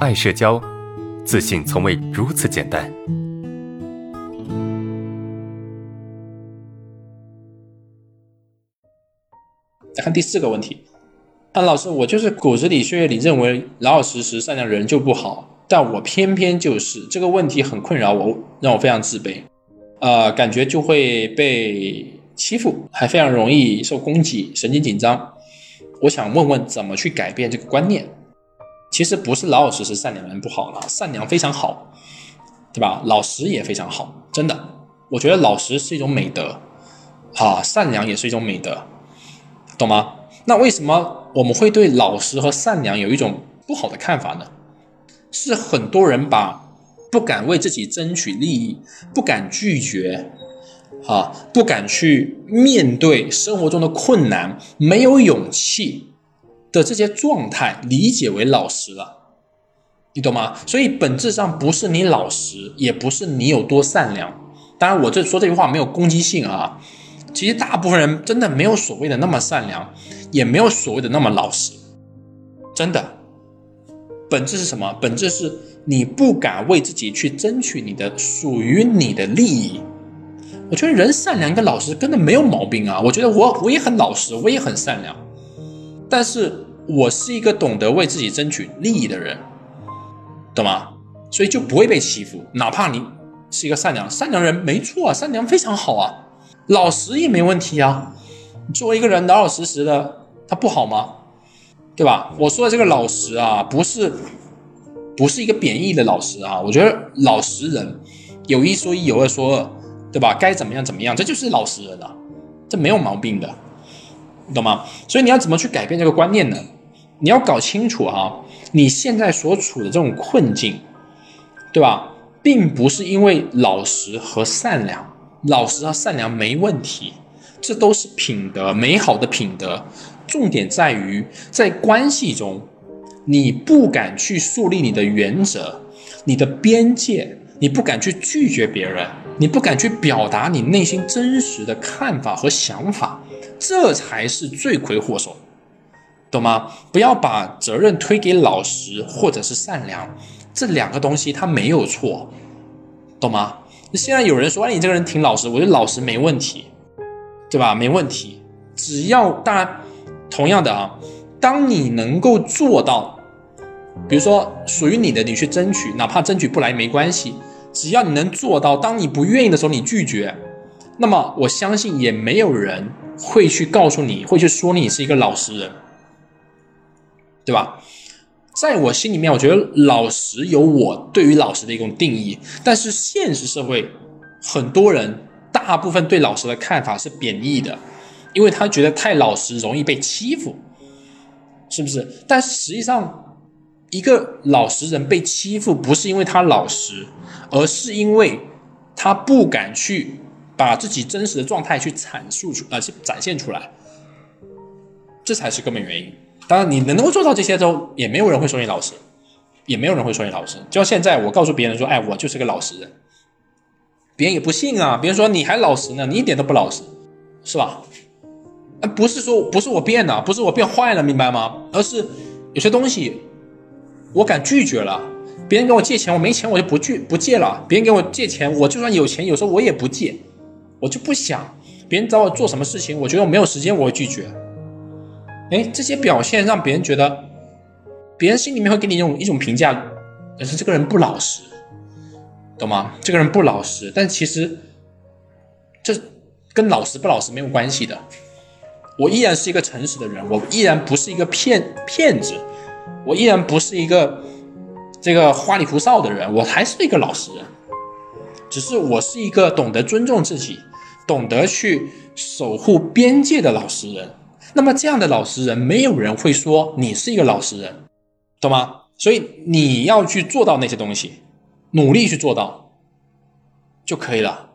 爱社交，自信从未如此简单。来看第四个问题，啊，老师，我就是骨子里、血液里认为老老实实、善良人就不好，但我偏偏就是这个问题很困扰我，让我非常自卑，呃，感觉就会被欺负，还非常容易受攻击，神经紧张。我想问问怎么去改变这个观念？其实不是老老实实、善良的人不好了，善良非常好，对吧？老实也非常好，真的，我觉得老实是一种美德，啊，善良也是一种美德。懂吗？那为什么我们会对老实和善良有一种不好的看法呢？是很多人把不敢为自己争取利益、不敢拒绝、啊，不敢去面对生活中的困难、没有勇气的这些状态理解为老实了，你懂吗？所以本质上不是你老实，也不是你有多善良。当然，我这说这句话没有攻击性啊。其实大部分人真的没有所谓的那么善良，也没有所谓的那么老实，真的。本质是什么？本质是你不敢为自己去争取你的属于你的利益。我觉得人善良跟老实根本没有毛病啊。我觉得我我也很老实，我也很善良，但是我是一个懂得为自己争取利益的人，懂吗？所以就不会被欺负。哪怕你是一个善良善良人，没错啊，善良非常好啊。老实也没问题啊，作为一个人老老实实的，他不好吗？对吧？我说的这个老实啊，不是不是一个贬义的老实啊。我觉得老实人有一说一，有二说二，对吧？该怎么样怎么样，这就是老实人啊，这没有毛病的，懂吗？所以你要怎么去改变这个观念呢？你要搞清楚哈，你现在所处的这种困境，对吧？并不是因为老实和善良。老实和善良没问题，这都是品德，美好的品德。重点在于在关系中，你不敢去树立你的原则、你的边界，你不敢去拒绝别人，你不敢去表达你内心真实的看法和想法，这才是罪魁祸首，懂吗？不要把责任推给老实或者是善良，这两个东西它没有错，懂吗？现在有人说，哎，你这个人挺老实，我觉得老实没问题，对吧？没问题，只要当然，同样的啊，当你能够做到，比如说属于你的，你去争取，哪怕争取不来没关系，只要你能做到，当你不愿意的时候你拒绝，那么我相信也没有人会去告诉你，会去说你是一个老实人，对吧？在我心里面，我觉得老实有我对于老实的一种定义，但是现实社会很多人大部分对老实的看法是贬义的，因为他觉得太老实容易被欺负，是不是？但实际上，一个老实人被欺负不是因为他老实，而是因为他不敢去把自己真实的状态去阐述出，呃，去展现出来，这才是根本原因。当然，你能够做到这些之后，也没有人会说你老实，也没有人会说你老实。就像现在，我告诉别人说：“哎，我就是个老实人。”别人也不信啊，别人说你还老实呢，你一点都不老实，是吧？不是说不是我变了，不是我变坏了，明白吗？而是有些东西我敢拒绝了。别人跟我借钱，我没钱我就不拒不借了。别人给我借钱，我就算有钱，有时候我也不借，我就不想。别人找我做什么事情，我觉得我没有时间，我会拒绝。哎，这些表现让别人觉得，别人心里面会给你一种一种评价，是这个人不老实，懂吗？这个人不老实，但其实这跟老实不老实没有关系的。我依然是一个诚实的人，我依然不是一个骗骗子，我依然不是一个这个花里胡哨的人，我还是一个老实人，只是我是一个懂得尊重自己、懂得去守护边界的老实人。那么这样的老实人，没有人会说你是一个老实人，懂吗？所以你要去做到那些东西，努力去做到就可以了。